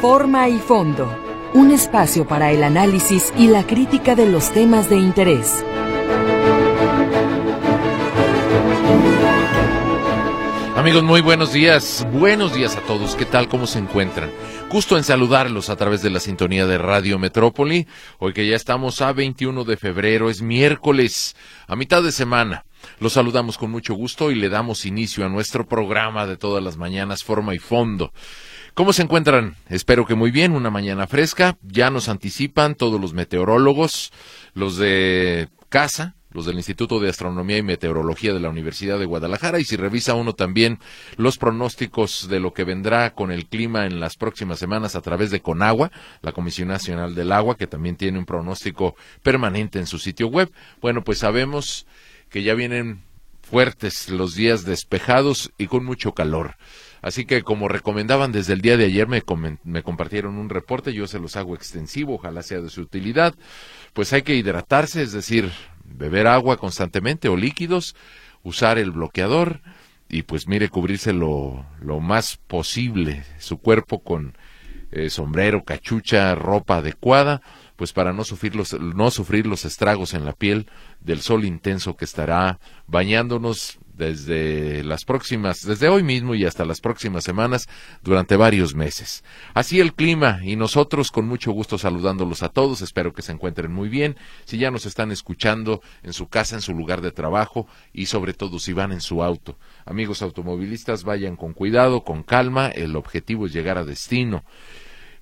Forma y fondo. Un espacio para el análisis y la crítica de los temas de interés. Amigos, muy buenos días. Buenos días a todos. ¿Qué tal? ¿Cómo se encuentran? Gusto en saludarlos a través de la sintonía de Radio Metrópoli. Hoy que ya estamos a 21 de febrero, es miércoles, a mitad de semana. Los saludamos con mucho gusto y le damos inicio a nuestro programa de todas las mañanas, Forma y Fondo. ¿Cómo se encuentran? Espero que muy bien, una mañana fresca. Ya nos anticipan todos los meteorólogos, los de casa, los del Instituto de Astronomía y Meteorología de la Universidad de Guadalajara, y si revisa uno también los pronósticos de lo que vendrá con el clima en las próximas semanas a través de Conagua, la Comisión Nacional del Agua, que también tiene un pronóstico permanente en su sitio web, bueno, pues sabemos que ya vienen fuertes los días despejados y con mucho calor. Así que como recomendaban desde el día de ayer, me, me, compartieron un reporte, yo se los hago extensivo, ojalá sea de su utilidad. Pues hay que hidratarse, es decir, beber agua constantemente o líquidos, usar el bloqueador y pues mire cubrirse lo, lo más posible su cuerpo con eh, sombrero, cachucha, ropa adecuada, pues para no sufrir los, no sufrir los estragos en la piel del sol intenso que estará bañándonos desde las próximas, desde hoy mismo y hasta las próximas semanas durante varios meses. Así el clima y nosotros con mucho gusto saludándolos a todos, espero que se encuentren muy bien, si ya nos están escuchando en su casa, en su lugar de trabajo y sobre todo si van en su auto. Amigos automovilistas, vayan con cuidado, con calma, el objetivo es llegar a destino.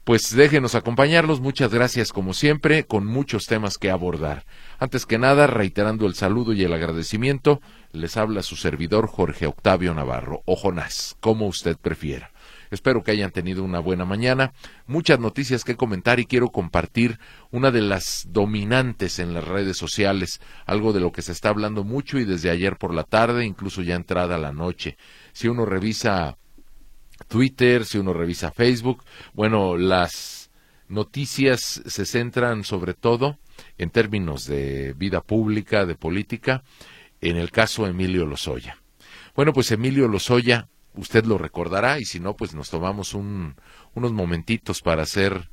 Pues déjenos acompañarlos, muchas gracias como siempre, con muchos temas que abordar. Antes que nada, reiterando el saludo y el agradecimiento, les habla su servidor Jorge Octavio Navarro, o Jonás, como usted prefiera. Espero que hayan tenido una buena mañana, muchas noticias que comentar y quiero compartir una de las dominantes en las redes sociales, algo de lo que se está hablando mucho y desde ayer por la tarde, incluso ya entrada la noche. Si uno revisa Twitter, si uno revisa Facebook, bueno, las noticias se centran sobre todo en términos de vida pública, de política, en el caso Emilio Lozoya. Bueno, pues Emilio Lozoya, usted lo recordará y si no, pues nos tomamos un, unos momentitos para hacer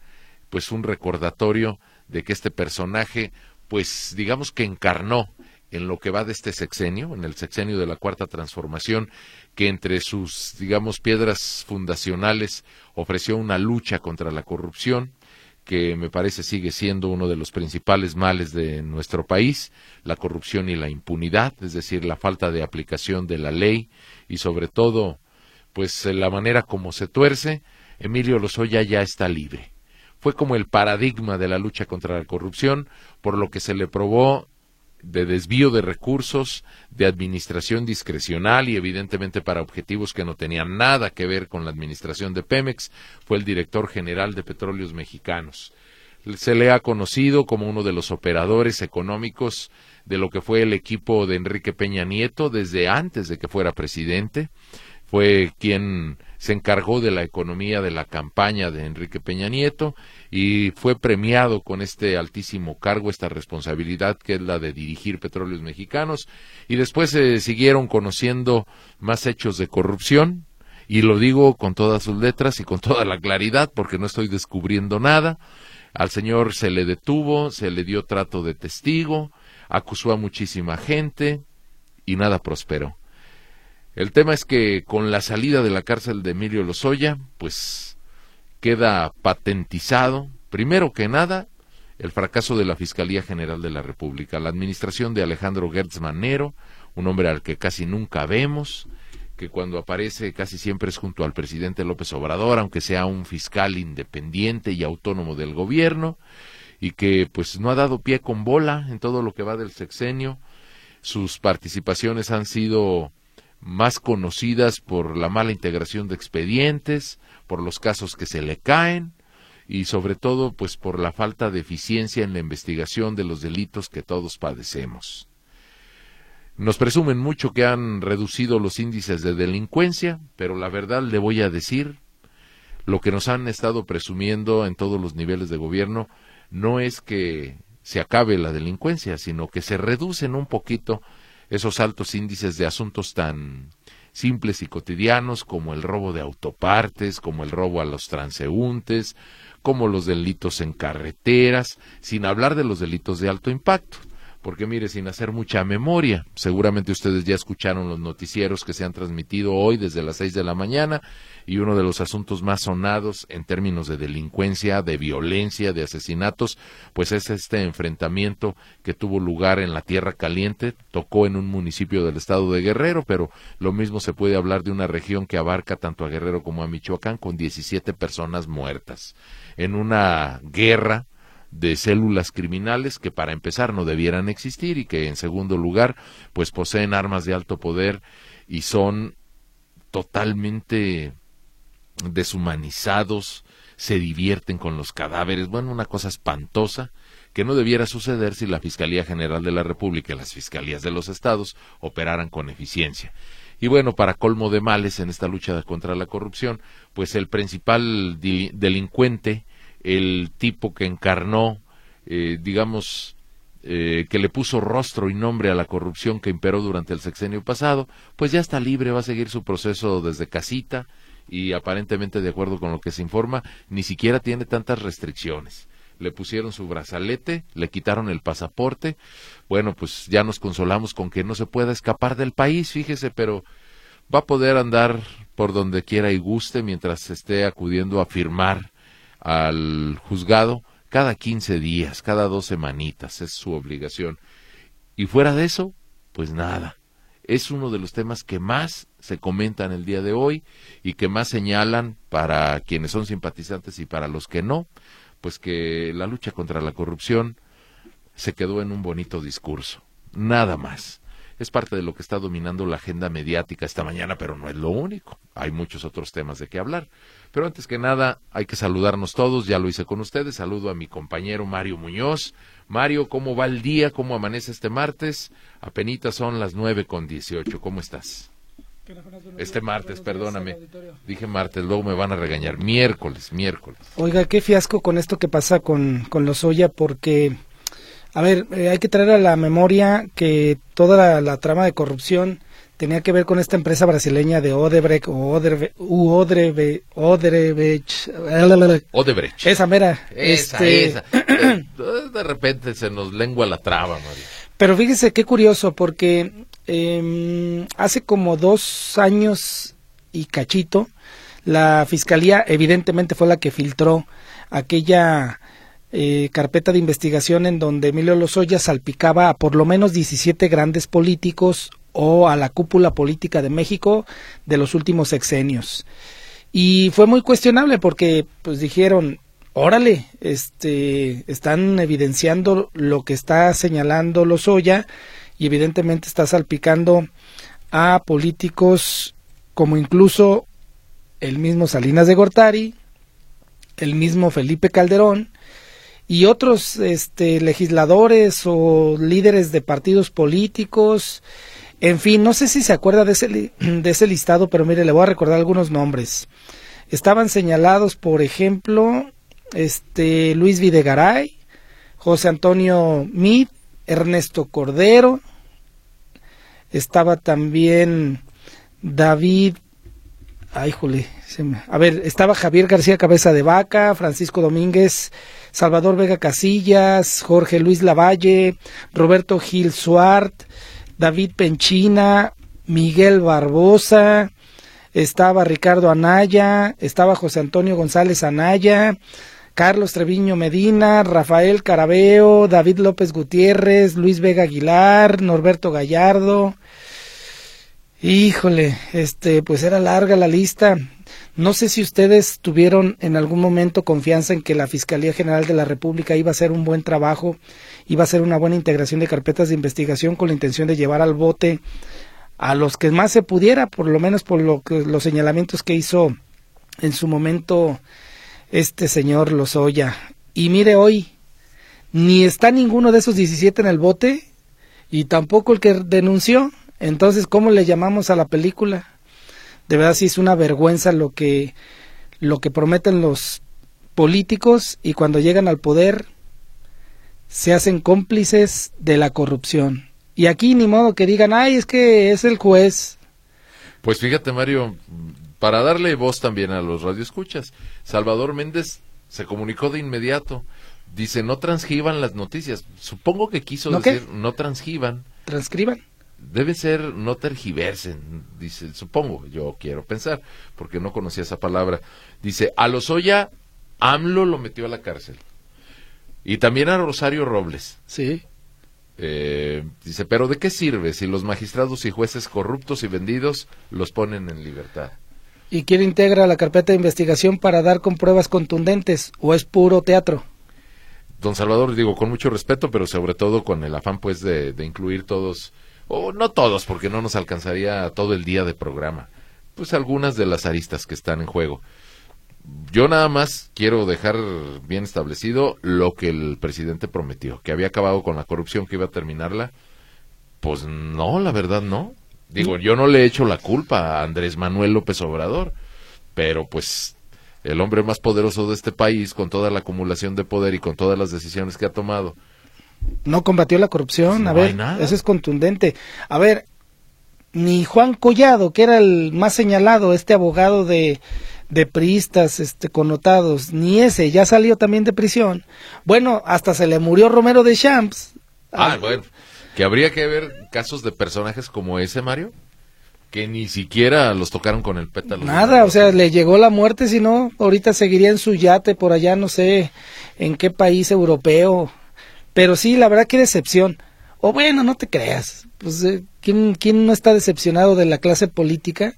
pues un recordatorio de que este personaje, pues digamos que encarnó en lo que va de este sexenio, en el sexenio de la Cuarta Transformación, que entre sus, digamos, piedras fundacionales ofreció una lucha contra la corrupción, que me parece sigue siendo uno de los principales males de nuestro país, la corrupción y la impunidad, es decir, la falta de aplicación de la ley y sobre todo, pues la manera como se tuerce, Emilio Lozoya ya está libre. Fue como el paradigma de la lucha contra la corrupción, por lo que se le probó de desvío de recursos, de administración discrecional y evidentemente para objetivos que no tenían nada que ver con la administración de Pemex, fue el director general de Petróleos Mexicanos. Se le ha conocido como uno de los operadores económicos de lo que fue el equipo de Enrique Peña Nieto desde antes de que fuera presidente. Fue quien se encargó de la economía de la campaña de Enrique Peña Nieto y fue premiado con este altísimo cargo, esta responsabilidad que es la de dirigir petróleos mexicanos y después se siguieron conociendo más hechos de corrupción y lo digo con todas sus letras y con toda la claridad porque no estoy descubriendo nada. Al señor se le detuvo, se le dio trato de testigo, acusó a muchísima gente y nada prosperó. El tema es que con la salida de la cárcel de Emilio Lozoya, pues queda patentizado, primero que nada, el fracaso de la Fiscalía General de la República, la administración de Alejandro Gertz Manero, un hombre al que casi nunca vemos, que cuando aparece casi siempre es junto al presidente López Obrador, aunque sea un fiscal independiente y autónomo del gobierno, y que pues no ha dado pie con bola en todo lo que va del sexenio. Sus participaciones han sido más conocidas por la mala integración de expedientes, por los casos que se le caen y sobre todo pues por la falta de eficiencia en la investigación de los delitos que todos padecemos. Nos presumen mucho que han reducido los índices de delincuencia, pero la verdad le voy a decir, lo que nos han estado presumiendo en todos los niveles de gobierno no es que se acabe la delincuencia, sino que se reducen un poquito esos altos índices de asuntos tan simples y cotidianos como el robo de autopartes, como el robo a los transeúntes, como los delitos en carreteras, sin hablar de los delitos de alto impacto. Porque mire, sin hacer mucha memoria, seguramente ustedes ya escucharon los noticieros que se han transmitido hoy desde las seis de la mañana y uno de los asuntos más sonados en términos de delincuencia, de violencia, de asesinatos, pues es este enfrentamiento que tuvo lugar en la Tierra Caliente, tocó en un municipio del estado de Guerrero, pero lo mismo se puede hablar de una región que abarca tanto a Guerrero como a Michoacán con 17 personas muertas en una guerra de células criminales que para empezar no debieran existir y que en segundo lugar pues poseen armas de alto poder y son totalmente deshumanizados, se divierten con los cadáveres, bueno, una cosa espantosa que no debiera suceder si la Fiscalía General de la República y las fiscalías de los estados operaran con eficiencia. Y bueno, para colmo de males en esta lucha contra la corrupción, pues el principal delincuente el tipo que encarnó, eh, digamos, eh, que le puso rostro y nombre a la corrupción que imperó durante el sexenio pasado, pues ya está libre, va a seguir su proceso desde casita y aparentemente, de acuerdo con lo que se informa, ni siquiera tiene tantas restricciones. Le pusieron su brazalete, le quitaron el pasaporte. Bueno, pues ya nos consolamos con que no se pueda escapar del país, fíjese, pero va a poder andar por donde quiera y guste mientras esté acudiendo a firmar al juzgado cada quince días, cada dos semanitas, es su obligación. Y fuera de eso, pues nada. Es uno de los temas que más se comentan el día de hoy y que más señalan para quienes son simpatizantes y para los que no, pues que la lucha contra la corrupción se quedó en un bonito discurso. Nada más es parte de lo que está dominando la agenda mediática esta mañana, pero no es lo único. Hay muchos otros temas de qué hablar. Pero antes que nada, hay que saludarnos todos, ya lo hice con ustedes. Saludo a mi compañero Mario Muñoz. Mario, ¿cómo va el día? ¿Cómo amanece este martes? Apenitas son las nueve con dieciocho. ¿Cómo estás? Este martes, perdóname. Dije martes, luego me van a regañar. Miércoles, miércoles. Oiga, qué fiasco con esto que pasa con, con los Oya, porque a ver, eh, hay que traer a la memoria que toda la, trama de corrupción tenía que ver con esta empresa brasileña de Odebrecht o Odebrecht, Odebrecht, Odebrecht. Esa mera. Esa, este... esa. De repente se nos lengua la traba, María. Pero fíjese qué curioso, porque eh, hace como dos años y cachito, la fiscalía evidentemente fue la que filtró aquella eh, carpeta de investigación en donde Emilio Lozoya salpicaba a por lo menos 17 grandes políticos o a la cúpula política de México de los últimos sexenios. Y fue muy cuestionable porque pues dijeron, órale, este, están evidenciando lo que está señalando Lozoya y evidentemente está salpicando a políticos como incluso el mismo Salinas de Gortari, el mismo Felipe Calderón, y otros este, legisladores o líderes de partidos políticos. En fin, no sé si se acuerda de ese, de ese listado, pero mire, le voy a recordar algunos nombres. Estaban señalados, por ejemplo, este Luis Videgaray, José Antonio Mid, Ernesto Cordero, estaba también David, ay, a ver, estaba Javier García Cabeza de Vaca, Francisco Domínguez, Salvador Vega Casillas, Jorge Luis Lavalle, Roberto Gil Suart, David Penchina, Miguel Barbosa, estaba Ricardo Anaya, estaba José Antonio González Anaya, Carlos Treviño Medina, Rafael Carabeo, David López Gutiérrez, Luis Vega Aguilar, Norberto Gallardo. Híjole, este, pues era larga la lista. No sé si ustedes tuvieron en algún momento confianza en que la Fiscalía General de la República iba a hacer un buen trabajo, iba a hacer una buena integración de carpetas de investigación con la intención de llevar al bote a los que más se pudiera, por lo menos por lo que, los señalamientos que hizo en su momento este señor Lozoya. Y mire hoy, ni está ninguno de esos 17 en el bote y tampoco el que denunció. Entonces, ¿cómo le llamamos a la película? de verdad sí es una vergüenza lo que lo que prometen los políticos y cuando llegan al poder se hacen cómplices de la corrupción. Y aquí ni modo que digan, ay, es que es el juez. Pues fíjate, Mario, para darle voz también a los radioescuchas, Salvador Méndez se comunicó de inmediato. Dice, no transgiban las noticias. Supongo que quiso decir, no transgiban. Transcriban. Debe ser no tergiversen, dice, supongo, yo quiero pensar, porque no conocía esa palabra. Dice, a Lozoya, AMLO lo metió a la cárcel. Y también a Rosario Robles. Sí. Eh, dice, pero ¿de qué sirve si los magistrados y jueces corruptos y vendidos los ponen en libertad? ¿Y quién integra la carpeta de investigación para dar con pruebas contundentes o es puro teatro? Don Salvador, digo con mucho respeto, pero sobre todo con el afán pues de, de incluir todos, o no todos, porque no nos alcanzaría todo el día de programa, pues algunas de las aristas que están en juego yo nada más quiero dejar bien establecido lo que el presidente prometió, que había acabado con la corrupción, que iba a terminarla. Pues no, la verdad no. Digo, yo no le he hecho la culpa a Andrés Manuel López Obrador, pero pues el hombre más poderoso de este país, con toda la acumulación de poder y con todas las decisiones que ha tomado. No combatió la corrupción, a ver, eso es contundente. A ver, ni Juan Collado, que era el más señalado, este abogado de de priistas este, connotados, ni ese, ya salió también de prisión. Bueno, hasta se le murió Romero de Champs. Ah, bueno, que habría que ver casos de personajes como ese, Mario, que ni siquiera los tocaron con el pétalo. Nada, o sea, le llegó la muerte, si no, ahorita seguiría en su yate por allá, no sé en qué país europeo. Pero sí, la verdad, qué decepción. O bueno, no te creas. Pues, eh, ¿quién, ¿quién no está decepcionado de la clase política?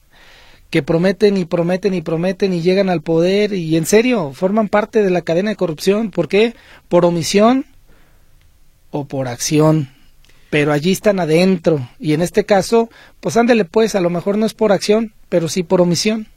que prometen y prometen y prometen y llegan al poder y en serio forman parte de la cadena de corrupción. ¿Por qué? Por omisión o por acción. Pero allí están adentro y en este caso, pues ándele pues, a lo mejor no es por acción, pero sí por omisión.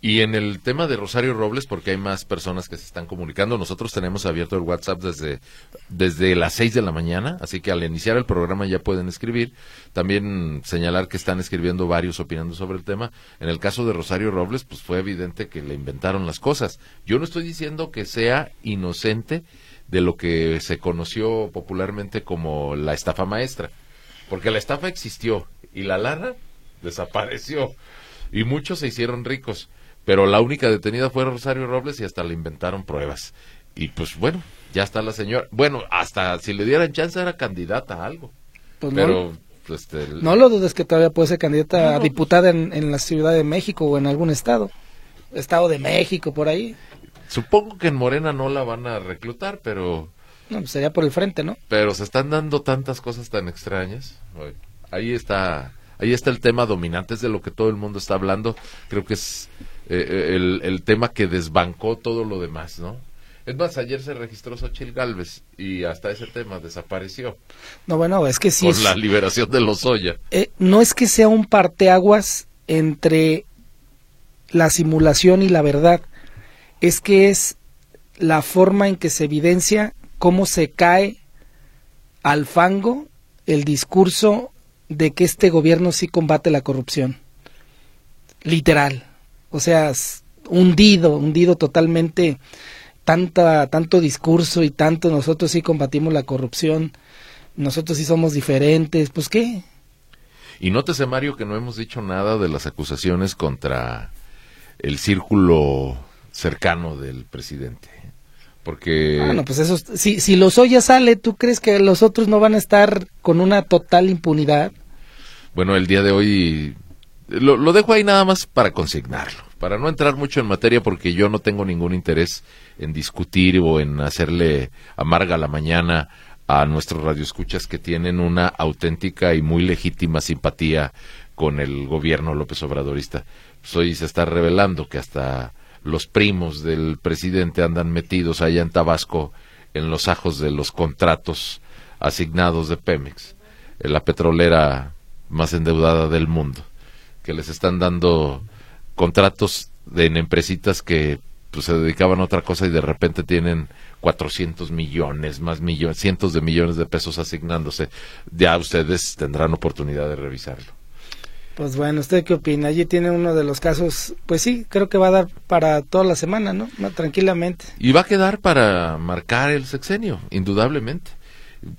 Y en el tema de Rosario Robles, porque hay más personas que se están comunicando, nosotros tenemos abierto el WhatsApp desde, desde las 6 de la mañana, así que al iniciar el programa ya pueden escribir. También señalar que están escribiendo varios opinando sobre el tema. En el caso de Rosario Robles, pues fue evidente que le inventaron las cosas. Yo no estoy diciendo que sea inocente de lo que se conoció popularmente como la estafa maestra, porque la estafa existió y la lana desapareció y muchos se hicieron ricos pero la única detenida fue Rosario Robles y hasta le inventaron pruebas. Y pues bueno, ya está la señora. Bueno, hasta si le dieran chance era candidata a algo. Pues pero no, este, no lo dudes que todavía puede ser candidata a diputada en, en, la Ciudad de México o en algún estado. Estado de México, por ahí. Supongo que en Morena no la van a reclutar, pero... No, pues sería por el frente, ¿no? Pero se están dando tantas cosas tan extrañas. Ahí está, ahí está el tema dominante, es de lo que todo el mundo está hablando. Creo que es eh, eh, el, el, tema que desbancó todo lo demás, ¿no? Es más, ayer se registró Xochitl Galvez y hasta ese tema desapareció. No, bueno, es que sí. Por la liberación de los Eh, no es que sea un parteaguas entre la simulación y la verdad, es que es la forma en que se evidencia cómo se cae al fango el discurso de que este gobierno sí combate la corrupción. Literal o sea, hundido, hundido totalmente, tanta, tanto discurso y tanto nosotros sí combatimos la corrupción, nosotros sí somos diferentes, pues qué. Y nótese, Mario, que no hemos dicho nada de las acusaciones contra el círculo cercano del presidente. Porque. Bueno, pues eso. Si, si los ya sale, ¿tú crees que los otros no van a estar con una total impunidad? Bueno, el día de hoy lo, dejo ahí nada más para consignarlo, para no entrar mucho en materia porque yo no tengo ningún interés en discutir o en hacerle amarga la mañana a nuestros radioescuchas que tienen una auténtica y muy legítima simpatía con el gobierno López Obradorista. Pues hoy se está revelando que hasta los primos del presidente andan metidos allá en Tabasco en los ajos de los contratos asignados de Pemex, la petrolera más endeudada del mundo que les están dando contratos de, en empresitas que pues, se dedicaban a otra cosa y de repente tienen 400 millones, más millones, cientos de millones de pesos asignándose. Ya ustedes tendrán oportunidad de revisarlo. Pues bueno, ¿usted qué opina? Allí tiene uno de los casos, pues sí, creo que va a dar para toda la semana, ¿no? tranquilamente. Y va a quedar para marcar el sexenio, indudablemente.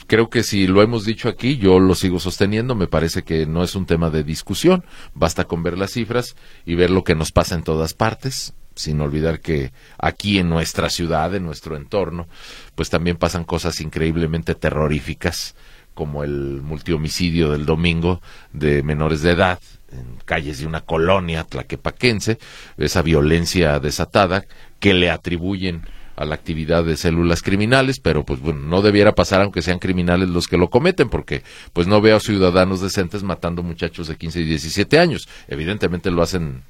creo que si lo hemos dicho aquí, yo lo sigo sosteniendo, me parece que no es un tema de discusión, basta con ver las cifras y ver lo que nos pasa en todas partes, sin olvidar que aquí en nuestra ciudad, en nuestro entorno, pues también pasan cosas increíblemente terroríficas, como el multihomicidio del domingo de menores de edad en calles de una colonia tlaquepaquense, esa violencia desatada que le atribuyen a la actividad de células criminales, pero pues bueno, no debiera pasar aunque sean criminales los que lo cometen, porque pues no veo ciudadanos decentes matando muchachos de 15 y 17 años. Evidentemente lo hacen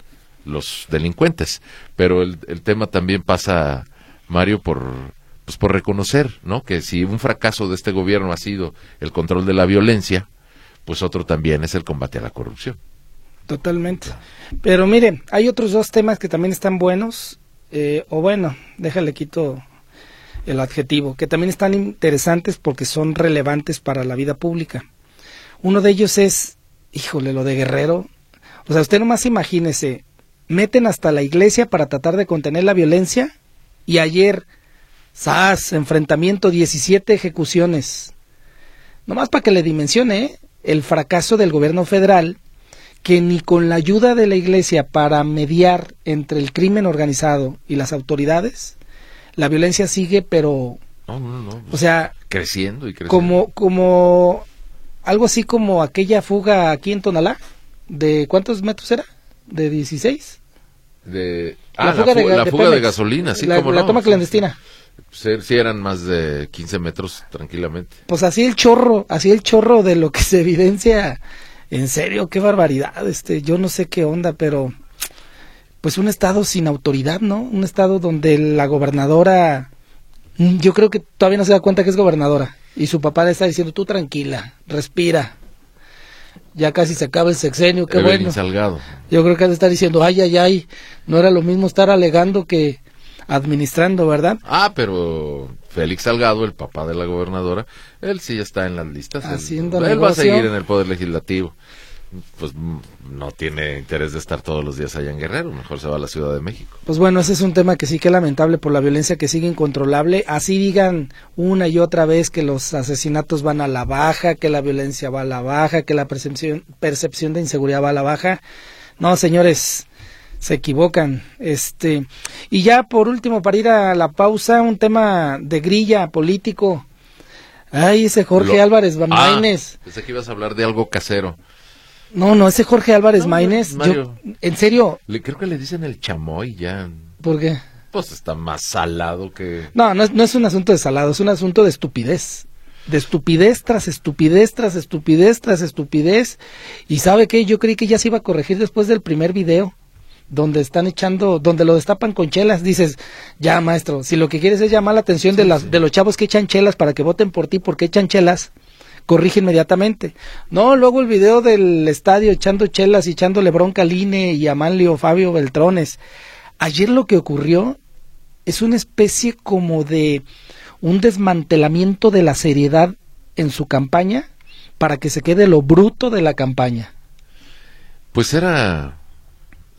los delincuentes, pero el, el tema también pasa, Mario, por pues por reconocer, ¿no? Que si un fracaso de este gobierno ha sido el control de la violencia, pues otro también es el combate a la corrupción. Totalmente. Pero mire, hay otros dos temas que también están buenos, eh, o bueno, déjale quito el adjetivo, que también están interesantes porque son relevantes para la vida pública. Uno de ellos es, híjole, lo de Guerrero. O sea, usted nomás imagínese, meten hasta la iglesia para tratar de contener la violencia y ayer SAS, enfrentamiento, 17 ejecuciones. Nomás para que le dimensione el fracaso del gobierno federal, que ni con la ayuda de la iglesia para mediar entre el crimen organizado y las autoridades, la violencia sigue, pero... No, no, no. O sea... Creciendo y creciendo. Como, como... Algo así como aquella fuga aquí en Tonalá, ¿de cuántos metros era? ¿De 16? De... Ah, la fuga, de, la fuga de, gasolina, sí, la, como la no, toma sí, clandestina. Sí eran más de 15 metros tranquilamente. Pues así el chorro, así el chorro de lo que se evidencia. En serio, qué barbaridad. Este, yo no sé qué onda, pero pues un estado sin autoridad, ¿no? Un estado donde la gobernadora, mm, yo creo que todavía no se da cuenta que es gobernadora y su papá le está diciendo tú tranquila, respira. Ya casi se acaba el sexenio, qué Evelyn bueno. Salgado. Yo creo que ha de estar diciendo, ay, ay, ay, no era lo mismo estar alegando que administrando, ¿verdad? Ah, pero Félix Salgado, el papá de la gobernadora, él sí está en las listas. Él- Haciendo él, va a seguir en el Poder Legislativo. Pues mm, no tiene interés de estar todos los días allá en Guerrero, mejor se va a la Ciudad de México. Pues bueno, ese es un tema que sí que es lamentable por la violencia que sigue incontrolable. Así digan una y otra vez que los asesinatos van a la baja, que la violencia va a la baja, que la percepción, percepción de inseguridad va a la baja. No, señores, se equivocan. Este, y ya por último, para ir a la pausa, un tema de grilla político. Ay, ese Jorge Lo- Álvarez Ah, Maínez. pensé que ibas a hablar de algo casero. No, no, ese Jorge Álvarez No, Maínez. yo- en serio, Le- creo que le dicen el chamoy ya. ¿por qué? Pues está más salado que... No, no es, no es un asunto de salado, es un asunto de estupidez. De estupidez tras estupidez tras estupidez tras estupidez. Y sabe qué, yo creí que ya se iba a corregir después del primer video, donde están echando, donde lo destapan con chelas. Dices, ya maestro, si lo que quieres es llamar la atención de, las, de los chavos que echan chelas para que voten por ti porque echan chelas, corrige inmediatamente. No, luego el video del estadio echando chelas y echándole bronca al INE y a Manlio Fabio Beltrones. Ayer lo que ocurrió es una especie como de un desmantelamiento de la seriedad en su campaña para que se quede lo bruto de la campaña. Pues era,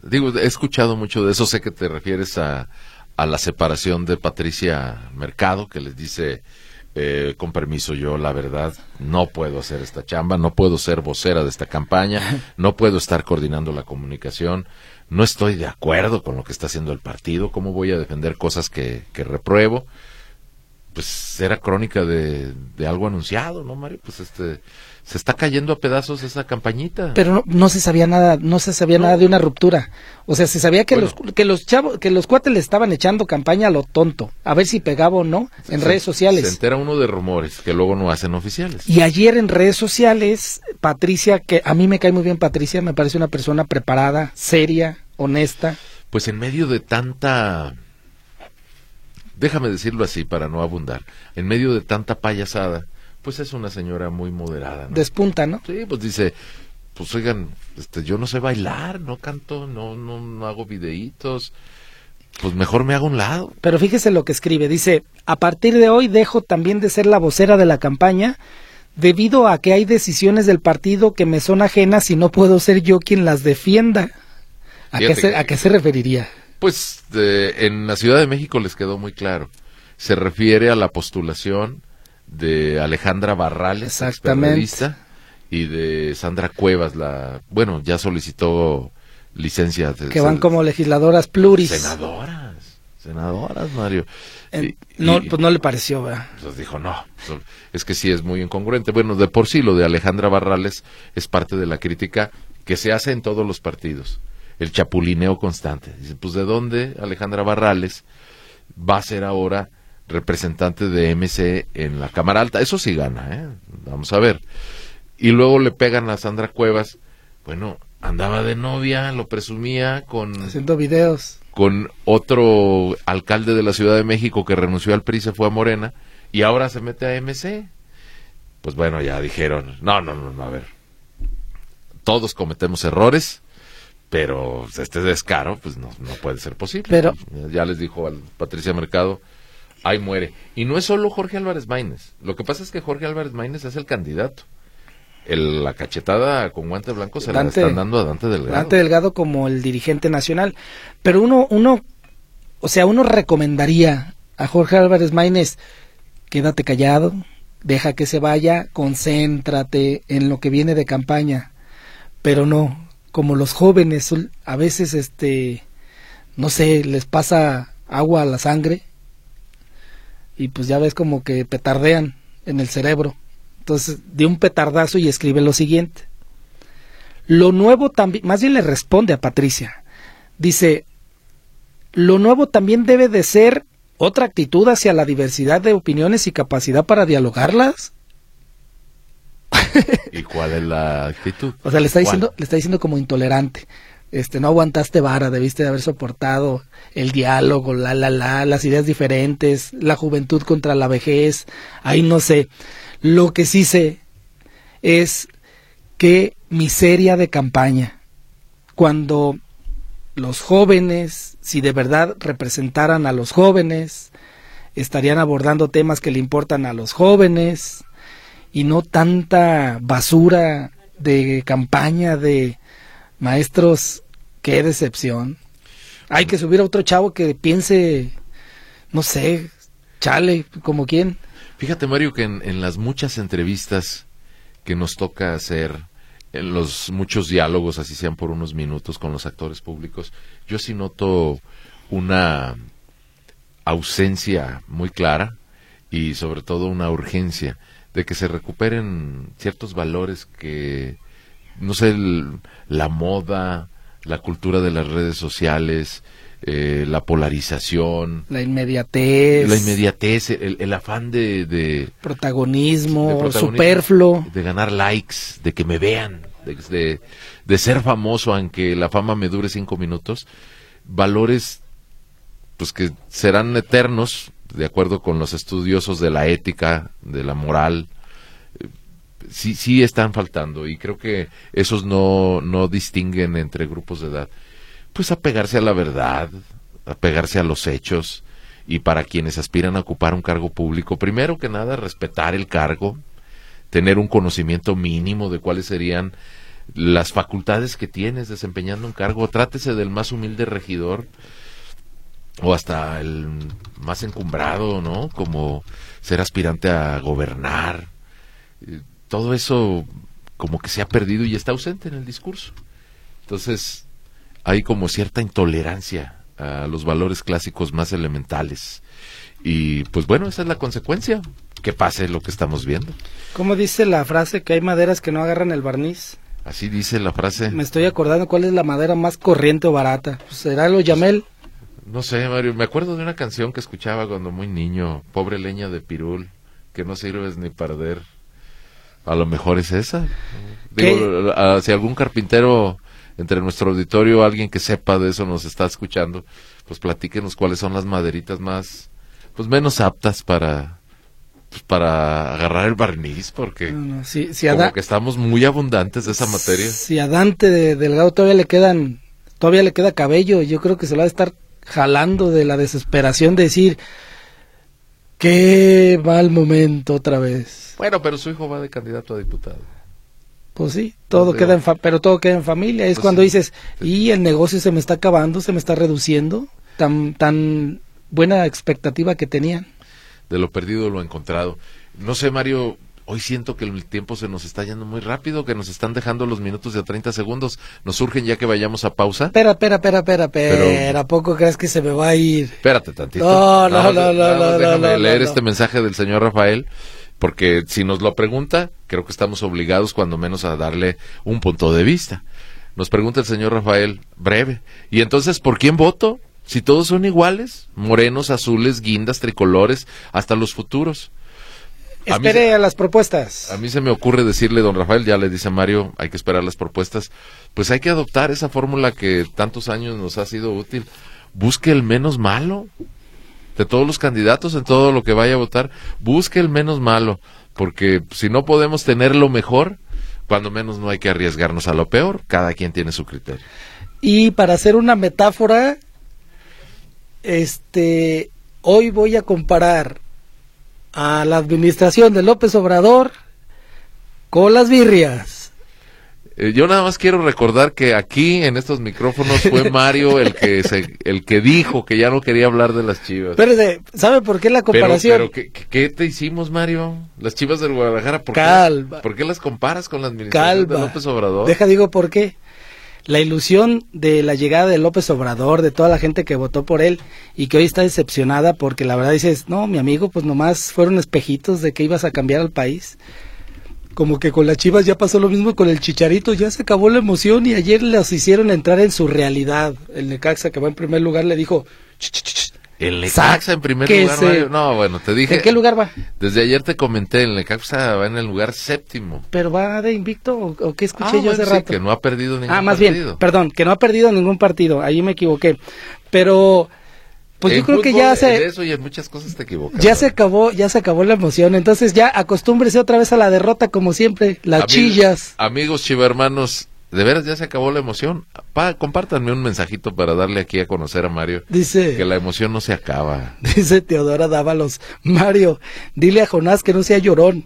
digo, he escuchado mucho de eso, sé que te refieres a, a la separación de Patricia Mercado, que les dice, eh, con permiso yo, la verdad, no puedo hacer esta chamba, no puedo ser vocera de esta campaña, no puedo estar coordinando la comunicación, no estoy de acuerdo con lo que está haciendo el partido, cómo voy a defender cosas que, que repruebo. Pues era crónica de, de algo anunciado, ¿no, Mario? Pues este, se está cayendo a pedazos esa campañita. Pero no, no se sabía nada, no se sabía No. nada de una ruptura. O sea, se sabía que Bueno. los que los chavos, que los cuates le estaban echando campaña a lo tonto, a ver si pegaba o no en Se- redes Se sociales. entera uno de rumores que luego no hacen oficiales. Y ayer en redes sociales, Patricia, que a mí me cae muy bien Patricia, me parece una persona preparada, seria, honesta. Pues en medio de tanta, déjame decirlo así para no abundar, en medio de tanta payasada, pues es una señora muy moderada. ¿no? Despunta, ¿no? Sí, pues dice, pues oigan, este, yo no sé bailar, no canto, no, no, no hago videitos, pues mejor me hago un lado. Pero fíjese lo que escribe. Dice, a partir de hoy dejo también de ser la vocera de la campaña debido a que hay decisiones del partido que me son ajenas y no puedo ser yo quien las defienda. ¿A, qué se, que- ¿A qué se referiría? Pues eh, en la Ciudad de México les quedó muy claro. Se refiere a la postulación de Alejandra Barrales, Exactamente. periodista, y de Sandra Cuevas, la, bueno, ya solicitó licencia. de Que van como legisladoras pluris. Senadoras, senadoras, Mario. En- Y- no, y- pues no le pareció, ¿verdad? Entonces dijo, no, es que sí es muy incongruente. Bueno, de por sí lo de Alejandra Barrales es parte de la crítica que se hace en todos los partidos. El chapulineo constante. Dice, pues ¿de dónde Alejandra Barrales va a ser ahora representante de MC en la Cámara Alta? Eso sí gana, ¿eh? Vamos a ver. Y luego le pegan a Sandra Cuevas. Bueno, andaba de novia, lo presumía con Haciendo videos. con otro alcalde de la Ciudad de México que renunció al PRI, se fue a Morena, y ahora se mete a MC. Pues bueno, ya dijeron, no, no, no, no, a ver, todos cometemos errores, pero este descaro, pues no, no puede ser posible. Pero- Ya les dijo al Patricia Mercado, ahí muere. Y no es solo Jorge Álvarez Maínez, lo que pasa es que Jorge Álvarez Maínez es el candidato. El- la cachetada con guante blanco se Dante- la están dando a Dante Delgado. Dante Delgado como el dirigente nacional. Pero uno, uno, o sea, uno recomendaría a Jorge Álvarez Maínez, quédate callado, deja que se vaya, concéntrate en lo que viene de campaña. Pero no, como los jóvenes a veces, este, no sé, les pasa agua a la sangre y pues ya ves como que petardean en el cerebro. Entonces, de un petardazo y escribe lo siguiente. Lo nuevo también, más bien le responde a Patricia. Dice, lo nuevo también debe de ser otra actitud hacia la diversidad de opiniones y capacidad para dialogarlas. ¿Y cuál es la actitud? O sea, le está ¿Cuál? diciendo, le está diciendo como intolerante. Este, no aguantaste vara, debiste de haber soportado el diálogo, la, la, la, las ideas diferentes, la juventud contra la vejez, ahí no sé. Lo que sí sé es qué miseria de campaña. Cuando los jóvenes, si de verdad representaran a los jóvenes, estarían abordando temas que le importan a los jóvenes y no tanta basura de campaña de maestros. Qué decepción. Hay que subir a otro chavo que piense, no sé, chale, como quién. Fíjate, Mario, que en, en las muchas entrevistas que nos toca hacer, en los muchos diálogos, así sean por unos minutos con los actores públicos, yo sí noto una ausencia muy clara y sobre todo una urgencia de que se recuperen ciertos valores que, no sé, el- la moda, la cultura de las redes sociales, eh, la polarización, La inmediatez, la inmediatez, el, el afán de, de, protagonismo, de protagonismo, superfluo. de ganar likes, de que me vean, de, de- de ser famoso aunque la fama me dure cinco minutos, valores pues que serán eternos, de acuerdo con los estudiosos de la ética, de la moral, sí, sí están faltando y creo que esos no, no distinguen entre grupos de edad. Pues apegarse a la verdad, apegarse a los hechos y para quienes aspiran a ocupar un cargo público, primero que nada respetar el cargo, tener un conocimiento mínimo de cuáles serían las facultades que tienes desempeñando un cargo, trátese del más humilde regidor o hasta el más encumbrado, ¿no? Como ser aspirante a gobernar. Eh, Todo eso como que se ha perdido y está ausente en el discurso. Entonces, hay como cierta intolerancia a los valores clásicos más elementales. Y pues bueno, esa es la consecuencia, que pase lo que estamos viendo. ¿Cómo dice la frase que hay maderas que no agarran el barniz? Así dice la frase. Me estoy acordando cuál es la madera más corriente o barata. Pues, ¿Será lo Yamel? No sé, Mario, me acuerdo de una canción que escuchaba cuando muy niño, Pobre leña de pirul, que no sirves ni perder. A lo mejor es esa. Digo, a- si algún carpintero entre nuestro auditorio, alguien que sepa de eso nos está escuchando, pues platíquenos cuáles son las maderitas más, pues menos aptas para, pues, para agarrar el barniz, porque No, no, si, como que estamos muy abundantes de esa materia. Si a Dante de Delgado todavía le quedan, todavía le queda cabello, yo creo que se lo va a estar jalando de la desesperación de decir qué mal momento otra vez. Bueno, pero su hijo va de candidato a diputado. Pues sí, todo queda en fa- pero todo queda en familia. Es Pues cuando sí. dices, y el negocio se me está acabando, se me está reduciendo, tan tan buena expectativa que tenían. de lo perdido lo encontrado. No sé, Mario, hoy siento que el tiempo se nos está yendo muy rápido, que nos están dejando los minutos de 30 segundos. Nos surgen ya que vayamos a pausa. Espera, espera, espera, espera, espera. ¿A poco crees que se me va a ir? Espérate tantito. No, no, no, no, no, Déjame leer este mensaje del señor Rafael, porque si nos lo pregunta, creo que estamos obligados cuando menos a darle un punto de vista. Nos pregunta el señor Rafael, breve. ¿Y entonces por quién voto? Si todos son iguales, morenos, azules, guindas, tricolores, hasta los futuros. A mí Espere a las propuestas. A mí se me ocurre decirle, don Rafael, ya le dice a Mario, hay que esperar las propuestas. Pues hay que adoptar esa fórmula que tantos años nos ha sido útil. Busque el menos malo de todos los candidatos en todo lo que vaya a votar. Busque el menos malo, porque si no podemos tener lo mejor, cuando menos no hay que arriesgarnos a lo peor. Cada quien tiene su criterio. Y para hacer una metáfora, este, hoy voy a comparar a la administración de López Obrador con las birrias. Eh, yo nada más quiero recordar que aquí en estos micrófonos fue Mario el que se, el que dijo que ya no quería hablar de las Chivas. Espérese, ¿sabe por qué la Pero, comparación? pero ¿qué, qué- qué te hicimos, Mario? Las Chivas del Guadalajara, ¿por, Calma. Qué, ¿por qué las comparas con la administración de López Obrador? Deja digo por qué. La ilusión de la llegada de López Obrador, de toda la gente que votó por él y que hoy está decepcionada porque la verdad dices, no, mi amigo, pues nomás fueron espejitos de que ibas a cambiar al país. Como que con las Chivas ya pasó lo mismo con el Chicharito, ya se acabó la emoción y ayer los hicieron entrar en su realidad. El Necaxa que va en primer lugar le dijo, "Ch, ch, ch, ch". El Necaxa en primer lugar. Mario. No, bueno, te dije. ¿en qué lugar va? Desde ayer te comenté, el Necaxa va en el lugar séptimo. ¿Pero va de invicto o, o qué escuché Ah, yo bueno, hace sí, rato? que no ha perdido ningún Ah, más partido. bien, perdón, que no ha perdido ningún partido, ahí me equivoqué. Pero, pues En yo creo que ya En se, eso y en muchas cosas te equivocas. ya se acabó, ya se acabó la emoción. Entonces ya acostúmbrese otra vez a la derrota como siempre, las Amigos- chillas. Amigos chivermanos, de veras ya se acabó la emoción. Pa, compártanme un mensajito para darle aquí a conocer a Mario que Dice, la emoción no se acaba. dice Teodora Dávalos, Mario, dile a Jonás que no sea llorón.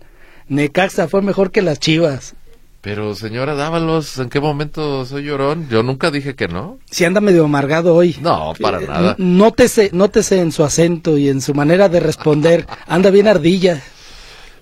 Necaxa fue mejor que las chivas. Pero señora Dávalos, ¿en qué momento soy llorón? Yo nunca dije que no. Si anda medio amargado hoy. No, para Eh, nada. Nótese, nótese en su acento y en su manera de responder. Anda bien ardilla.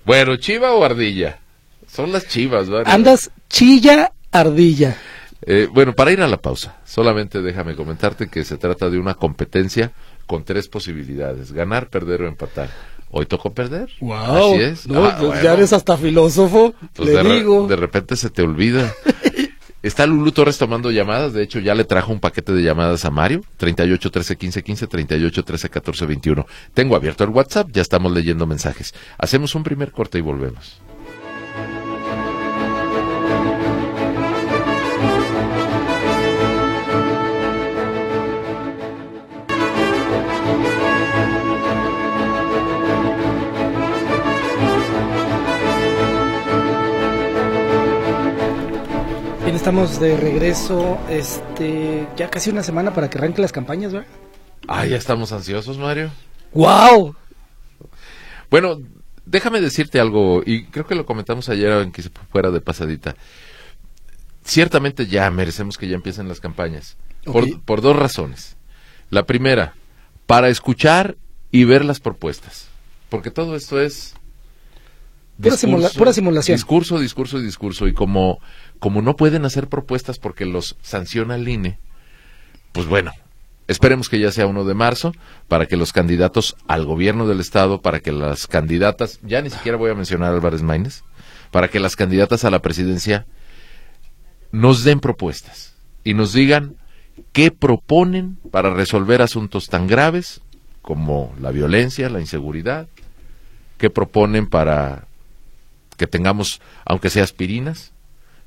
Bueno, chiva o ardilla. Son las chivas, ¿verdad? Andas chilla ardilla. Eh, bueno, para ir a la pausa, solamente déjame comentarte que se trata de una competencia con tres posibilidades, ganar, perder o empatar. Hoy tocó perder. Wow. Así es. No, Ah, bueno. ya eres hasta filósofo. Pues le de, re- digo. de repente se te olvida. Está Lulu Torres tomando llamadas. De hecho, ya le trajo un paquete de llamadas a Mario. 38 13 15 15, 38 13 14 21. Tengo abierto el WhatsApp. Ya estamos leyendo mensajes. Hacemos un primer corte y volvemos. Estamos de regreso. Este, ya casi una semana para que arranquen las campañas, ¿verdad? Ah, ya estamos ansiosos, Mario. ¡Wow! Bueno, déjame decirte algo, y creo que lo comentamos ayer en que se fuera de pasadita. Ciertamente ya merecemos que ya empiecen las campañas. Por, por dos razones. La primera, para escuchar y ver las propuestas. Porque todo esto es... Pura simula- pura simulación. Discurso, discurso y discurso. Y como, como no pueden hacer propuestas porque los sanciona el INE, pues bueno, esperemos que ya sea uno de marzo para que los candidatos al gobierno del estado, para que las candidatas, ya ni siquiera voy a mencionar a Álvarez Maínez, para que las candidatas a la presidencia nos den propuestas y nos digan qué proponen para resolver asuntos tan graves como la violencia, la inseguridad, qué proponen para que tengamos, aunque sea aspirinas,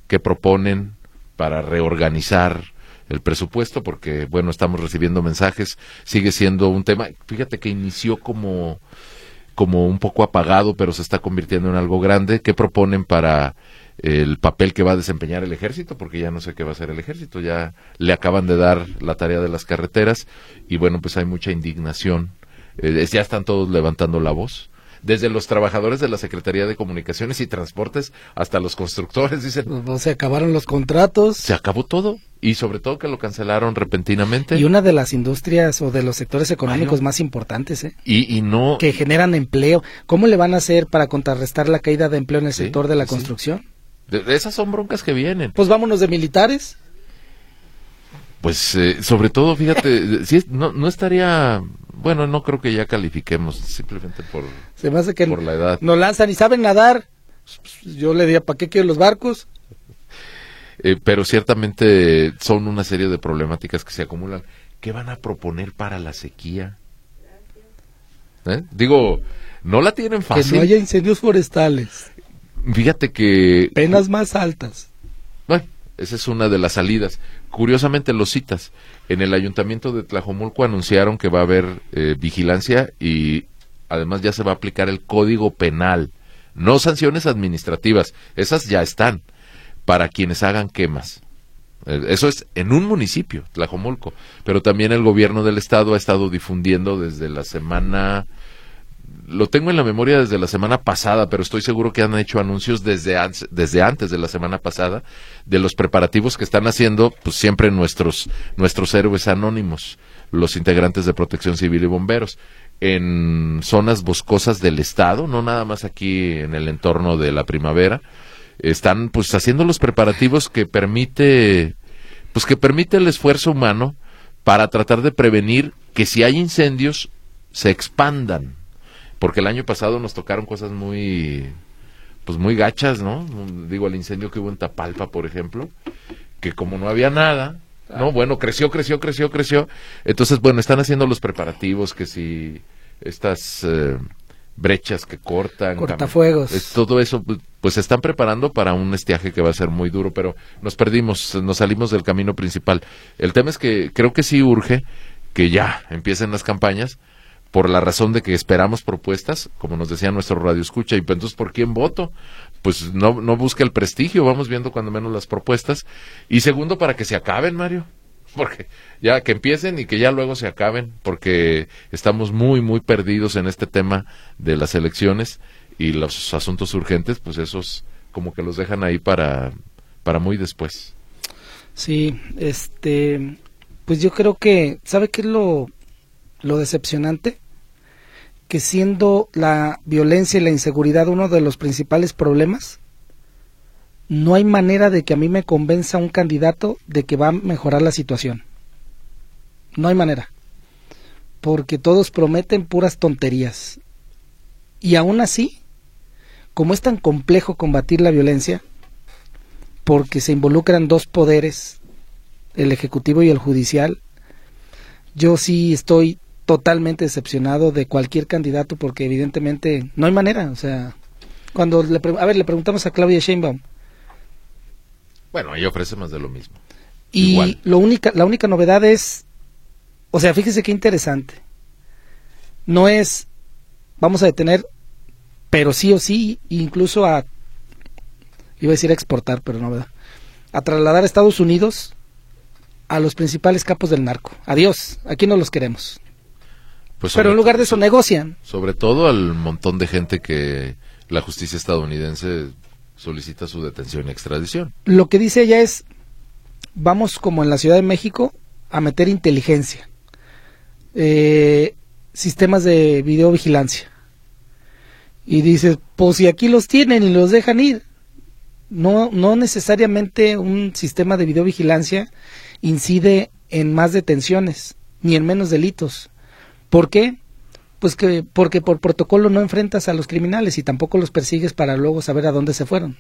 qué proponen para reorganizar el presupuesto, porque, bueno, estamos recibiendo mensajes, sigue siendo un tema, fíjate que inició como, como un poco apagado, pero se está convirtiendo en algo grande. ¿Qué proponen para el papel que va a desempeñar el ejército? Porque ya no sé qué va a hacer el ejército, ya le acaban de dar la tarea de las carreteras y, bueno, pues hay mucha indignación, Eh, ya están todos levantando la voz. Desde los trabajadores de la Secretaría de Comunicaciones y Transportes hasta los constructores, dicen. No se acabaron los contratos. Se acabó todo y sobre todo que lo cancelaron repentinamente. Y una de las industrias o de los sectores económicos más importantes, ¿eh? Y, y, no... Que generan empleo. ¿Cómo le van a hacer para contrarrestar la caída de empleo en el sector de la construcción? esas son broncas que vienen. Pues vámonos de militares. Pues eh, sobre todo, fíjate, si no, no estaría bueno, no creo que ya califiquemos, simplemente por, Se me hace que por la edad. No lanzan y saben nadar. Yo le diría, ¿para qué quiero los barcos? Eh, pero ciertamente son una serie de problemáticas que se acumulan. ¿Qué van a proponer para la sequía? ¿Eh? Digo, no la tienen fácil. Que no haya incendios forestales. Fíjate que... Penas más altas. Bueno, esa es una de las salidas. Curiosamente lo citas. En el ayuntamiento de Tlajomulco anunciaron que va a haber eh, vigilancia y además ya se va a aplicar el código penal. No sanciones administrativas, esas ya están para quienes hagan quemas. Eh, eso es en un municipio, Tlajomulco. Pero también el gobierno del estado ha estado difundiendo desde la semana lo tengo en la memoria desde la semana pasada, pero estoy seguro que han hecho anuncios desde, desde antes de la semana pasada de los preparativos que están haciendo, pues siempre nuestros, nuestros héroes anónimos, los integrantes de protección civil y bomberos, en zonas boscosas del estado, no nada más aquí en el entorno de la primavera, están pues haciendo los preparativos que permite, pues que permite el esfuerzo humano para tratar de prevenir que si hay incendios se expandan porque el año pasado nos tocaron cosas muy pues muy gachas, ¿no? Digo, el incendio que hubo en Tapalpa, por ejemplo, que como no había nada, ¿no? Bueno, creció, creció, creció, creció. Entonces, bueno, están haciendo los preparativos, que si estas eh, brechas que cortan. Cortafuegos. todo eso, pues, pues se están preparando para un estiaje que va a ser muy duro, pero nos perdimos, nos salimos del camino principal. El tema es que creo que sí urge que ya empiecen las campañas, por la razón de que esperamos propuestas, como nos decía nuestro radio escucha, y pues, entonces ¿por quién voto? Pues no, no busca el prestigio, vamos viendo cuando menos las propuestas. Y segundo, para que se acaben, Mario. Porque ya que empiecen y que ya luego se acaben, porque estamos muy, muy perdidos en este tema de las elecciones y los asuntos urgentes, pues esos como que los dejan ahí para, para muy después. Sí, este, pues yo creo que, ¿sabe qué es lo, lo decepcionante? Que siendo la violencia y la inseguridad uno de los principales problemas, no hay manera de que a mí me convenza un candidato de que va a mejorar la situación. No hay manera. Porque todos prometen puras tonterías. Y aún así, como es tan complejo combatir la violencia, porque se involucran dos poderes, el ejecutivo y el judicial, yo sí estoy totalmente decepcionado de cualquier candidato porque evidentemente no hay manera, o sea, cuando le a ver, le preguntamos a Claudia Sheinbaum. Bueno, ella ofrece más de lo mismo. Y lo única la única novedad es o sea, fíjese qué interesante. No es vamos a detener pero sí o sí incluso a iba a decir a exportar, pero no, ¿verdad? A trasladar a Estados Unidos a los principales capos del narco. Adiós, aquí no los queremos. Pues Pero en lugar de eso negocian. Sobre todo al montón de gente que la justicia estadounidense solicita su detención y extradición. Lo que dice ella es, vamos como en la Ciudad de México a meter inteligencia, eh, sistemas de videovigilancia. Y dice, pues si aquí los tienen y los dejan ir. No, no necesariamente un sistema de videovigilancia incide en más detenciones, ni en menos delitos. ¿Por qué? Pues que porque por protocolo no enfrentas a los criminales y tampoco los persigues para luego saber a dónde se fueron.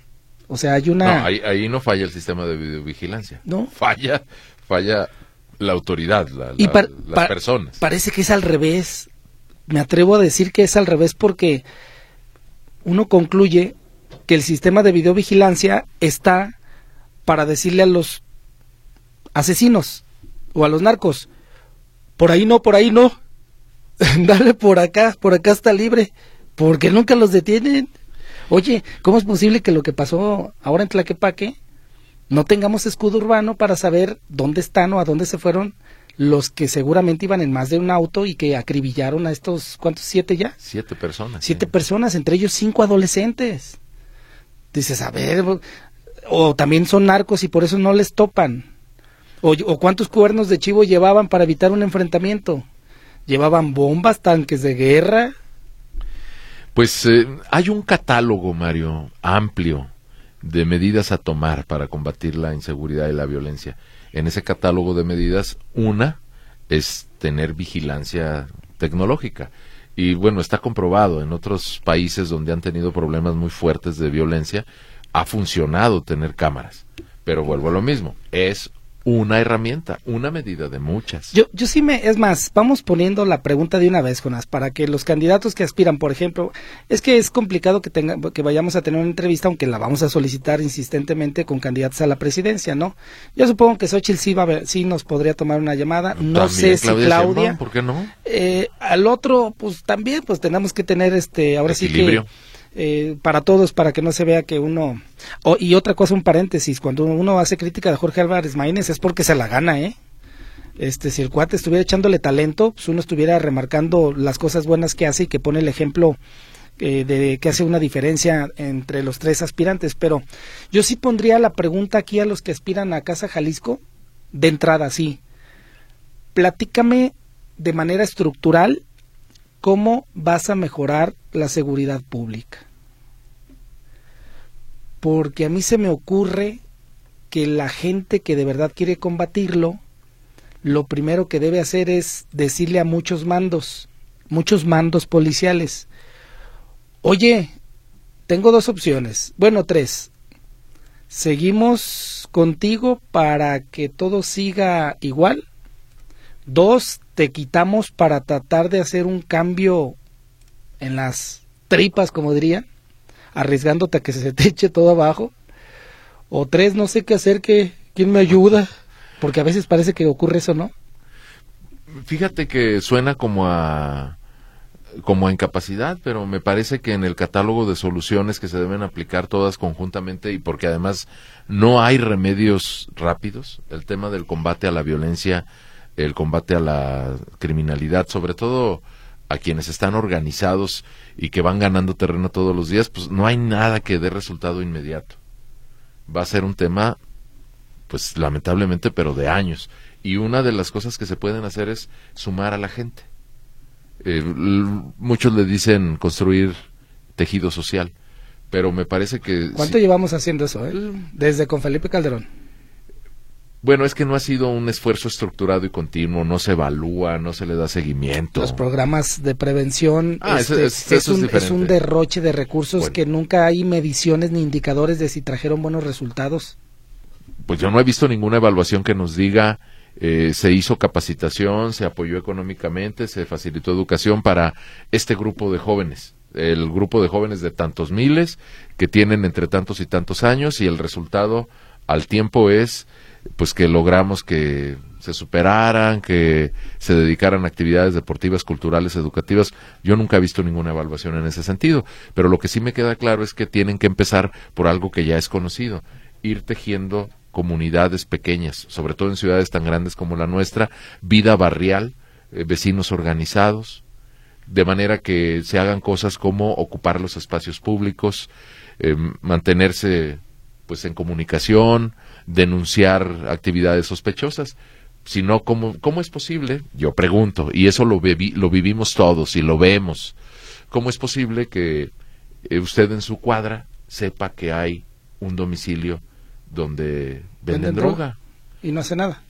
O sea, hay una... No, ahí, no falla el sistema de videovigilancia. No. Falla, falla la autoridad, la, y las personas. Parece que es al revés. Me atrevo a decir que es al revés porque uno concluye que el sistema de videovigilancia está para decirle a los asesinos o a los narcos, por ahí no, por ahí no, dale por acá, por acá está libre, porque nunca los detienen. Oye, ¿cómo es posible que lo que pasó ahora en Tlaquepaque no tengamos escudo urbano para saber dónde están o a dónde se fueron los que seguramente iban en más de un auto y que acribillaron a estos, ¿cuántos? ¿Siete ya? Siete personas. Siete personas, entre ellos cinco adolescentes. Dices, a ver, o también son narcos y por eso no les topan. O, o cuántos cuernos de chivo llevaban para evitar un enfrentamiento. Llevaban bombas, tanques de guerra. Pues eh, hay un catálogo, Mario, amplio de medidas a tomar para combatir la inseguridad y la violencia. En ese catálogo de medidas, una es tener vigilancia tecnológica. Y bueno, está comprobado en otros países donde han tenido problemas muy fuertes de violencia, ha funcionado tener cámaras. Pero vuelvo a lo mismo, es una herramienta, una medida de muchas. Yo, yo sí me, es más, vamos poniendo la pregunta de una vez, Jonas, para que los candidatos que aspiran, por ejemplo, es que es complicado que tenga, que vayamos a tener una entrevista, aunque la vamos a solicitar insistentemente con candidatos a la presidencia, ¿no? Yo supongo que Xochitl sí, va a sí nos podría tomar una llamada, no sé si Claudia. ¿Por qué no? Eh, al otro, pues también, pues tenemos que tener este, ahora sí que eh, para todos, para que no se vea que uno... y otra cosa, un paréntesis, cuando uno hace crítica de Jorge Álvarez Maínez es porque se la gana, ¿eh? Este, si el cuate estuviera echándole talento, pues uno estuviera remarcando las cosas buenas que hace y que pone el ejemplo eh, de que hace una diferencia entre los tres aspirantes. Pero yo sí pondría la pregunta aquí a los que aspiran a Casa Jalisco, de entrada, sí. Platícame de manera estructural cómo vas a mejorar la seguridad pública. Porque a mí se me ocurre que la gente que de verdad quiere combatirlo, lo primero que debe hacer es decirle a muchos mandos, muchos mandos policiales, oye, tengo dos opciones, bueno, tres, seguimos contigo para que todo siga igual, dos, te quitamos para tratar de hacer un cambio en las tripas, como dirían, arriesgándote a que se te eche todo abajo. O tres, no sé qué hacer, que quién me ayuda, porque a veces parece que ocurre eso, ¿no? Fíjate que suena como a como a incapacidad, pero me parece que en el catálogo de soluciones que se deben aplicar todas conjuntamente y porque además no hay remedios rápidos, el tema del combate a la violencia el combate a la criminalidad, sobre todo a quienes están organizados y que van ganando terreno todos los días, pues no hay nada que dé resultado inmediato. Va a ser un tema, pues lamentablemente, pero de años. Y una de las cosas que se pueden hacer es sumar a la gente. Eh, muchos le dicen construir tejido social, pero me parece que... ¿Cuánto llevamos haciendo eso? Eh? Desde con Felipe Calderón. Bueno, es que no ha sido un esfuerzo estructurado y continuo, no se evalúa, no se le da seguimiento. Los programas de prevención ah, este, es, un, derroche de recursos que nunca hay mediciones ni indicadores de si trajeron buenos resultados. Pues yo no he visto ninguna evaluación que nos diga eh, se hizo capacitación, se apoyó económicamente, se facilitó educación para este grupo de jóvenes el grupo de jóvenes de tantos miles que tienen entre tantos y tantos años y el resultado al tiempo es pues que logramos que se superaran, que se dedicaran a actividades deportivas, culturales, educativas. Yo nunca he visto ninguna evaluación en ese sentido, pero lo que sí me queda claro es que tienen que empezar por algo que ya es conocido, ir tejiendo comunidades pequeñas, sobre todo en ciudades tan grandes como la nuestra, vida barrial, eh, vecinos organizados, de manera que se hagan cosas como ocupar los espacios públicos, eh, mantenerse pues en comunicación, denunciar actividades sospechosas, sino cómo, cómo es posible, yo pregunto, y eso lo, lo vivimos todos y lo vemos, cómo es posible que eh, usted en su cuadra sepa que hay un domicilio donde venden, droga. Y no hace nada.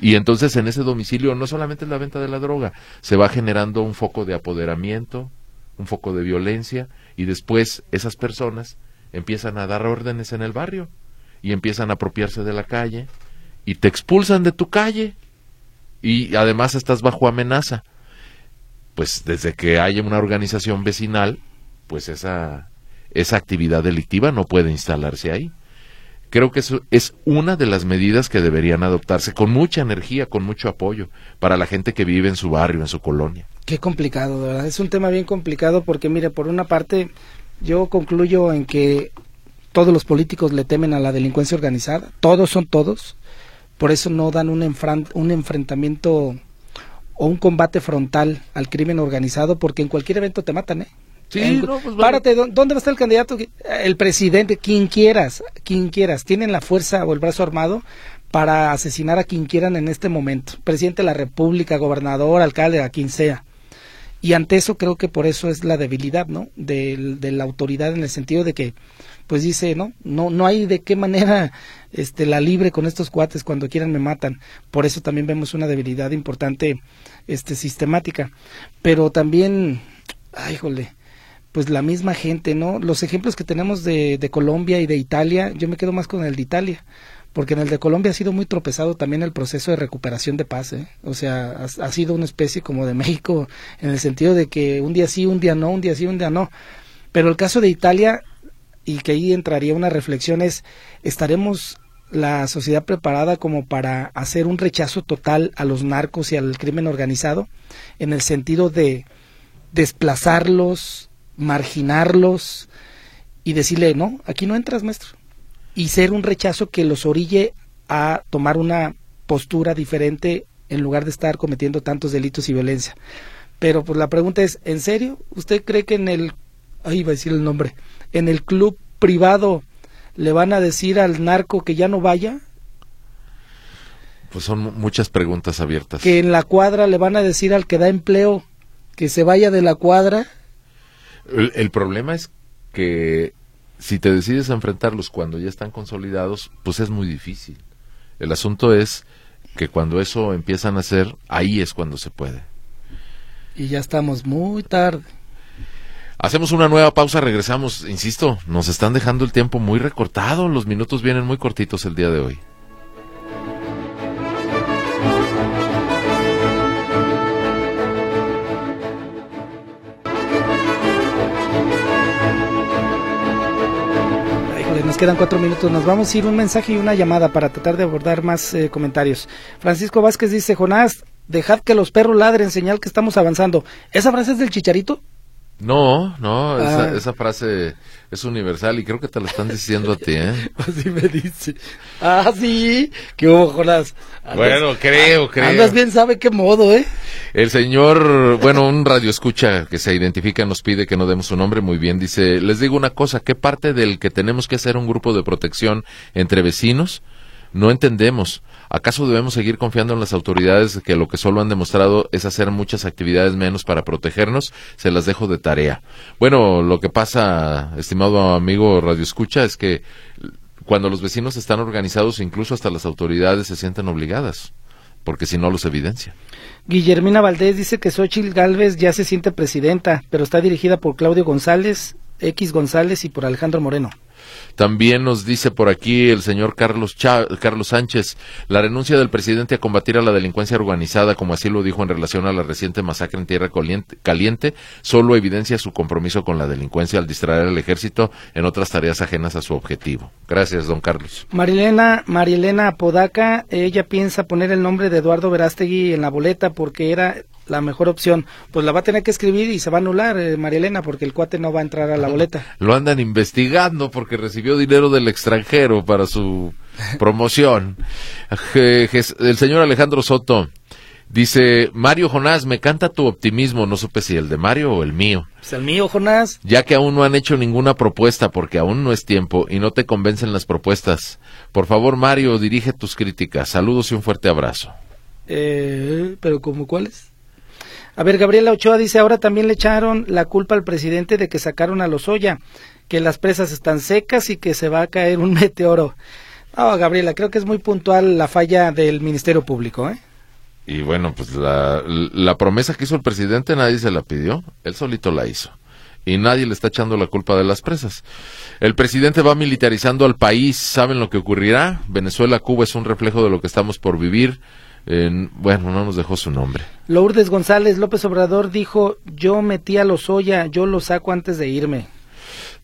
Y entonces en ese domicilio no solamente es la venta de la droga, se va generando un foco de apoderamiento, un foco de violencia, y después esas personas empiezan a dar órdenes en el barrio y empiezan a apropiarse de la calle y te expulsan de tu calle y además estás bajo amenaza. Pues desde que haya una organización vecinal, pues esa, esa actividad delictiva no puede instalarse ahí. Creo que eso es una de las medidas que deberían adoptarse con mucha energía, con mucho apoyo para la gente que vive en su barrio, en su colonia. Qué complicado, ¿verdad? Es un tema bien complicado porque, mire, por una parte, yo concluyo en que todos los políticos le temen a la delincuencia organizada, todos son todos, por eso no dan un, un enfrentamiento o un combate frontal al crimen organizado, porque en cualquier evento te matan, ¿eh? Sí, no, pues Párate, ¿dónde va a estar el candidato? El presidente, quien quieras, quien quieras. Tienen la fuerza o el brazo armado para asesinar a quien quieran en este momento. Presidente de la República, gobernador, alcalde, a quien sea. Y ante eso creo que por eso es la debilidad, ¿no? De, de, la autoridad en el sentido de que, pues dice, no, no, no hay de qué manera, este, la libre con estos cuates cuando quieran me matan. Por eso también vemos una debilidad importante, este, sistemática. Pero también, ay, jole, pues la misma gente, ¿no? Los ejemplos que tenemos de, de Colombia y de Italia, yo me quedo más con el de Italia porque en el de Colombia ha sido muy tropezado también el proceso de recuperación de paz, ¿eh? o sea, ha, sido una especie como de México en el sentido de que un día sí, un día no, un día sí, un día no. Pero el caso de Italia, y que ahí entraría una reflexión, es, ¿estaremos la sociedad preparada como para hacer un rechazo total a los narcos y al crimen organizado? En el sentido de desplazarlos, marginarlos y decirle, no, aquí no entras, maestro y ser un rechazo que los orille a tomar una postura diferente en lugar de estar cometiendo tantos delitos y violencia. Pero pues la pregunta es, ¿en serio? ¿Usted cree que en el, ahí va a decir el nombre, en el club privado le van a decir al narco que ya no vaya? Pues son muchas preguntas abiertas. Que en la cuadra le van a decir al que da empleo que se vaya de la cuadra. el problema es que si te decides a enfrentarlos cuando ya están consolidados, pues es muy difícil. El asunto es que cuando eso empiezan a hacer, ahí es cuando se puede. Y ya estamos muy tarde. Hacemos una nueva pausa, regresamos, insisto, nos están dejando el tiempo muy recortado, los minutos vienen muy cortitos el día de hoy. nos quedan cuatro minutos. Nos vamos a ir un mensaje y una llamada para tratar de abordar más eh, comentarios. Francisco Vázquez dice, Jonás, dejad que los perros ladren, señal que estamos avanzando. ¿Esa frase es del chicharito? No, no, ah. esa, frase es universal y creo que te la están diciendo a ti, ¿eh? Así me dice. Ah, sí, qué hubo, Jonás. bueno, creo, creo. Andas bien, sabe qué modo, ¿eh? El señor, bueno, un radio escucha que se identifica nos pide que no demos su nombre, muy bien, dice, les digo una cosa, ¿qué parte del que tenemos que hacer un grupo de protección entre vecinos? No entendemos. ¿Acaso debemos seguir confiando en las autoridades que lo que solo han demostrado es hacer muchas actividades menos para protegernos? Se las dejo de tarea. Bueno, lo que pasa, estimado amigo Radio Escucha, es que cuando los vecinos están organizados, incluso hasta las autoridades se sienten obligadas, porque si no los evidencia. Guillermina Valdés dice que Xochitl Galvez ya se siente presidenta, pero está dirigida por Claudio González, X González y por Alejandro Moreno. También nos dice por aquí el señor Carlos, Carlos Sánchez, la renuncia del presidente a combatir a la delincuencia organizada, como así lo dijo en relación a la reciente masacre en Tierra Caliente, solo evidencia su compromiso con la delincuencia al distraer al ejército en otras tareas ajenas a su objetivo. Gracias, don Carlos. Marilena, Marilena Apodaca, ella piensa poner el nombre de Eduardo Verástegui en la boleta porque era la mejor opción, pues la va a tener que escribir y se va a anular, eh, María Elena, porque el cuate no va a entrar a la boleta. Lo andan investigando porque recibió dinero del extranjero para su promoción. el señor Alejandro Soto dice, Mario Jonás, me canta tu optimismo, no supe si el de Mario o el mío. Es el mío, Jonás. Ya que aún no han hecho ninguna propuesta porque aún no es tiempo y no te convencen las propuestas. Por favor, Mario, dirige tus críticas. Saludos y un fuerte abrazo. Eh, pero ¿cómo cuáles? A ver, Gabriela Ochoa dice, ahora también le echaron la culpa al presidente de que sacaron a Lozoya, que las presas están secas y que se va a caer un meteoro. No, Gabriela, creo que es muy puntual la falla del Ministerio Público, ¿eh? Y bueno, pues la, la promesa que hizo el presidente nadie se la pidió, él solito la hizo. Y nadie le está echando la culpa de las presas. El presidente va militarizando al país, ¿saben lo que ocurrirá? Venezuela, Cuba es un reflejo de lo que estamos por vivir bueno, no nos dejó su nombre. Lourdes González López Obrador dijo, yo metí a los Oya, yo lo saco antes de irme.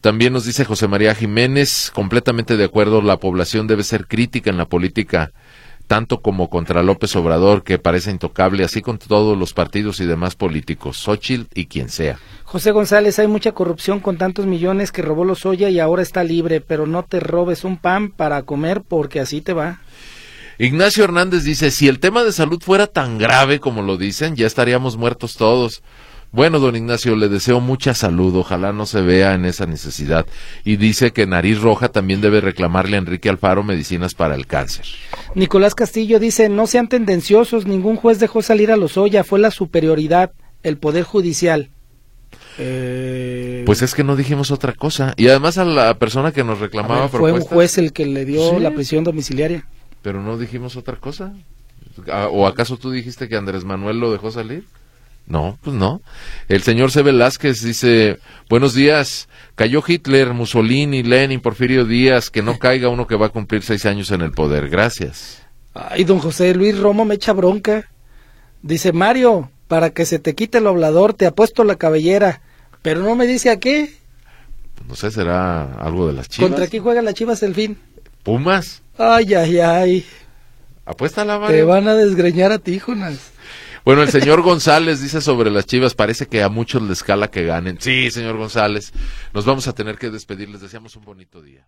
También nos dice José María Jiménez, completamente de acuerdo, la población debe ser crítica en la política, tanto como contra López Obrador, que parece intocable, así con todos los partidos y demás políticos, Xochitl y quien sea. José González, hay mucha corrupción con tantos millones que robó los Oya y ahora está libre, pero no te robes un pan para comer porque así te va. Ignacio Hernández dice, si el tema de salud fuera tan grave como lo dicen, ya estaríamos muertos todos. Bueno, don Ignacio, le deseo mucha salud, ojalá no se vea en esa necesidad. Y dice que Nariz Roja también debe reclamarle a Enrique Alfaro medicinas para el cáncer. Nicolás Castillo dice, no sean tendenciosos, ningún juez dejó salir a los Oya, fue la superioridad, el Poder Judicial. Eh... Pues es que no dijimos otra cosa. Y además a la persona que nos reclamaba... Ver, fue un juez el que le dio la prisión domiciliaria. Pero no dijimos otra cosa. ¿O acaso tú dijiste que Andrés Manuel lo dejó salir? No, pues no. El señor C. Velázquez dice, buenos días, cayó Hitler, Mussolini, Lenin, Porfirio Díaz, que no caiga uno que va a cumplir seis años en el poder. Gracias. Ay, don José Luis Romo me echa bronca. Dice, Mario, para que se te quite el oblador te ha puesto la cabellera, pero no me dice a qué. Pues no sé, será algo de las chivas. ¿Contra quién juegan las chivas el fin? Pumas. Ay, ay, ay. Apuesta la Te van a desgreñar a ti, Jonas. Bueno, el señor González dice sobre las Chivas, parece que a muchos les cala que ganen. Sí, señor González, nos vamos a tener que despedir, les deseamos un bonito día.